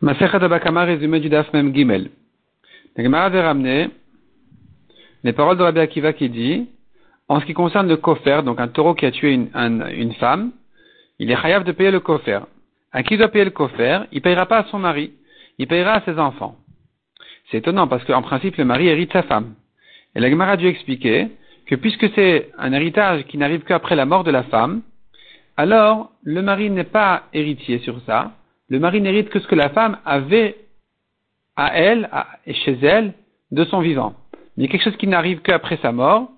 Masechet Abakama, résumé du Daf Mem Gimel. La Gemara avait ramené les paroles de Rabbi Akiva qui dit, en ce qui concerne le kofer, donc un taureau qui a tué une, femme, il est chayav de payer le kofer. À qui doit payer le kofer? Il ne payera pas à son mari, il payera à ses enfants. C'est étonnant parce qu'en principe, le mari hérite sa femme. Et la Gemara a dû expliquer que puisque c'est un héritage qui n'arrive qu'après la mort de la femme, alors le mari n'est pas héritier sur ça, le mari n'hérite que ce que la femme avait à elle et chez elle de son vivant. Mais quelque chose qui n'arrive qu'après sa mort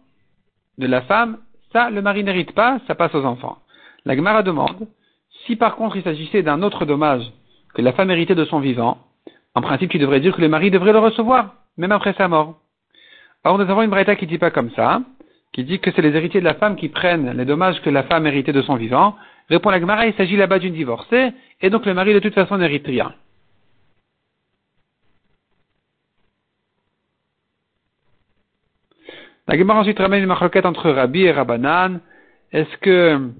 de la femme, ça, le mari n'hérite pas, ça passe aux enfants. La Gemara demande, si par contre il s'agissait d'un autre dommage que la femme héritait de son vivant, en principe, tu devrais dire que le mari devrait le recevoir, même après sa mort. Or, nous avons une braïta qui dit pas comme ça, qui dit que c'est les héritiers de la femme qui prennent les dommages que la femme héritait de son vivant. Répond la Gemara, il s'agit là-bas d'une divorcée, et donc le mari de toute façon n'hérite rien. La Gemara ensuite ramène une maroquette entre Rabbi et Rabbanan. Est-ce que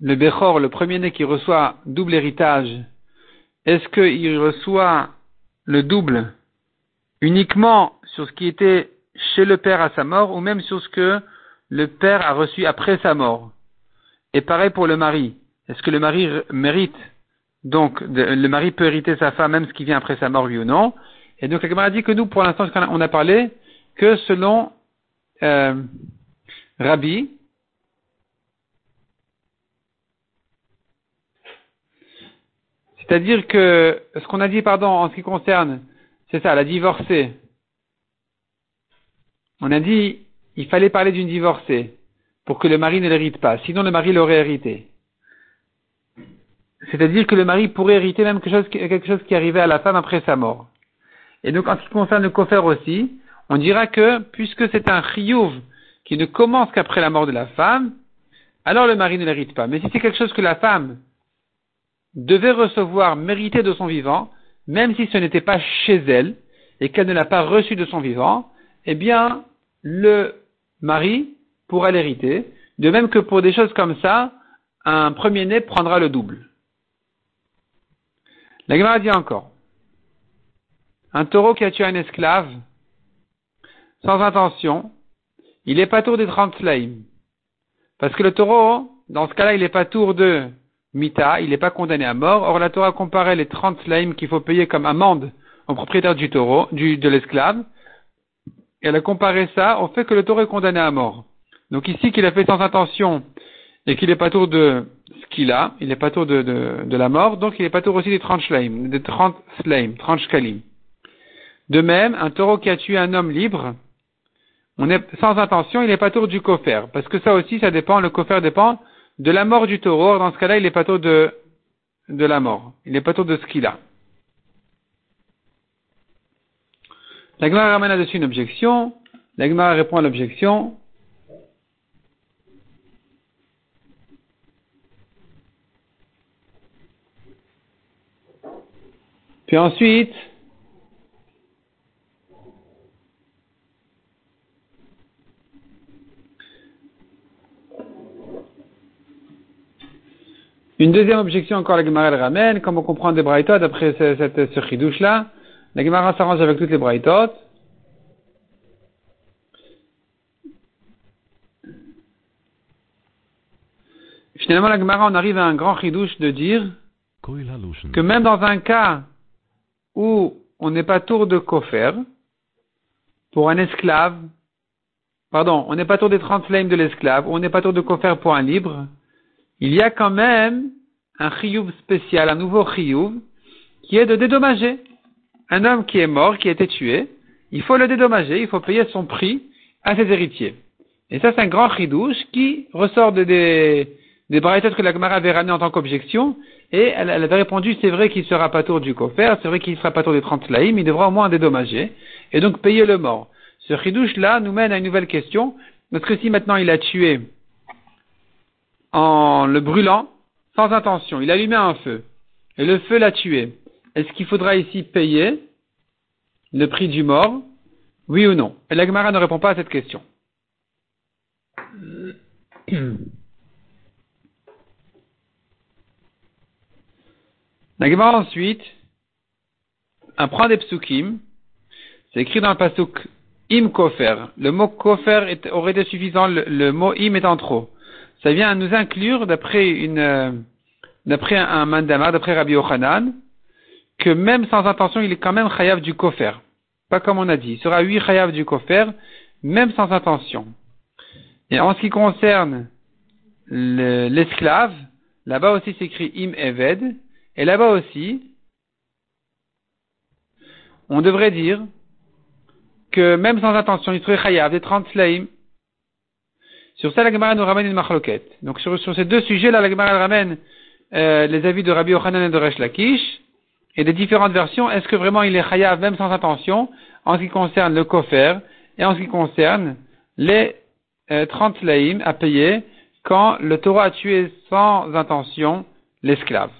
le Bechor, le premier-né qui reçoit double héritage, est-ce qu'il reçoit le double uniquement sur ce qui était chez le père à sa mort ou même sur ce que le père a reçu après sa mort? Et pareil pour le mari. Est-ce que le mari mérite donc le mari peut hériter sa femme même ce qui vient après sa mort oui ou non? Et donc la Gemara dit que nous pour l'instant on a parlé que selon euh, Rabbi, c'est-à-dire que ce qu'on a dit, pardon, en ce qui concerne, c'est ça, la divorcée. On a dit, il fallait parler d'une divorcée pour que le mari ne l'hérite pas, sinon le mari l'aurait hérité. C'est-à-dire que le mari pourrait hériter même quelque chose, qui arrivait à la femme après sa mort. Et donc, en ce qui concerne le coffre aussi, on dira que, puisque c'est un chiyuv qui ne commence qu'après la mort de la femme, alors le mari ne l'hérite pas. Mais si c'est quelque chose que la femme devait recevoir, mérité de son vivant, même si ce n'était pas chez elle, et qu'elle ne l'a pas reçu de son vivant, eh bien, le mari pourra l'hériter. De même que pour des choses comme ça, un premier-né prendra le double. La Gemara dit encore, un taureau qui a tué un esclave, sans intention, il est pas tour des 30 slaim. Parce que le taureau, dans ce cas-là, il est pas tour de mita, il n'est pas condamné à mort. Or, la Torah comparait les 30 slaim qu'il faut payer comme amende au propriétaire du taureau, de l'esclave. Et elle a comparé ça au fait que le taureau est condamné à mort. Donc ici, qu'il a fait sans intention et qu'il n'est pas tour de ce qu'il a, il n'est pas tour de, de, la mort, donc il n'est pas tour aussi des 30 slaim, des 30 slaim, 30 shkalim. De même, un taureau qui a tué un homme libre, on est sans intention, il n'est pas tour du cofer. Parce que ça aussi, ça dépend, le cofer dépend de la mort du taureau. Dans ce cas-là, il n'est pas tour de, de la mort. Il n'est pas tour de ce qu'il a. La Gemara ramène là-dessus une objection. La Gemara répond à l'objection. Puis ensuite, Une deuxième objection encore, la Gemara elle ramène, comme on comprend des braïtot, après cette, ce chidouche là, la Gemara s'arrange avec toutes les braïtot. Finalement, la Gemara, on arrive à un grand chidouche de dire que même dans un cas où on n'est pas tour de kofer, pour un esclave, pardon, on n'est pas tour des 30 flames de l'esclave, on n'est pas tour de kofer pour un libre, il y a quand même un chiyuv spécial, un nouveau chiyuv, qui est de dédommager. Un homme qui est mort, qui a été tué, il faut le dédommager, il faut payer son prix à ses héritiers. Et ça, c'est un grand chidouche qui ressort de des, des que la Gemara avait ramené en tant qu'objection, et elle, avait répondu, c'est vrai qu'il sera pas tour du coffre, c'est vrai qu'il sera pas tour des 30 laïms, il devra au moins dédommager, et donc payer le mort. Ce chidouche-là nous mène à une nouvelle question, parce que si maintenant il a tué en le brûlant sans intention. Il allumait un feu et le feu l'a tué. Est-ce qu'il faudra ici payer le prix du mort? Oui ou non? Et l'Agmara ne répond pas à cette question. La Gemara ensuite apprend des psukim. C'est écrit dans le pasuk im kofer. Le mot kofer aurait été suffisant, le, mot im étant trop. Ça vient nous inclure d'après une, euh, d'après un mandama, d'après Rabbi Ochanan, que même sans intention, il est quand même chayav du kofer. Pas comme on a dit. Il sera huit chayav du kofer, même sans intention. Et en ce qui concerne l'esclave, là-bas aussi s'écrit im eved, et là-bas aussi, on devrait dire que même sans intention, il serait chayav des 30 slaim. Sur ça, la Gemara nous ramène une machloquette. Donc sur, ces deux sujets-là, la Gemara ramène euh, les avis de Rabbi Yochanan et de Resh Lakish, et des différentes versions. Est-ce que vraiment il est chayav même sans intention, en ce qui concerne le kofer, et en ce qui concerne les 30 euh, laïm à payer quand le Torah a tué sans intention l'esclave?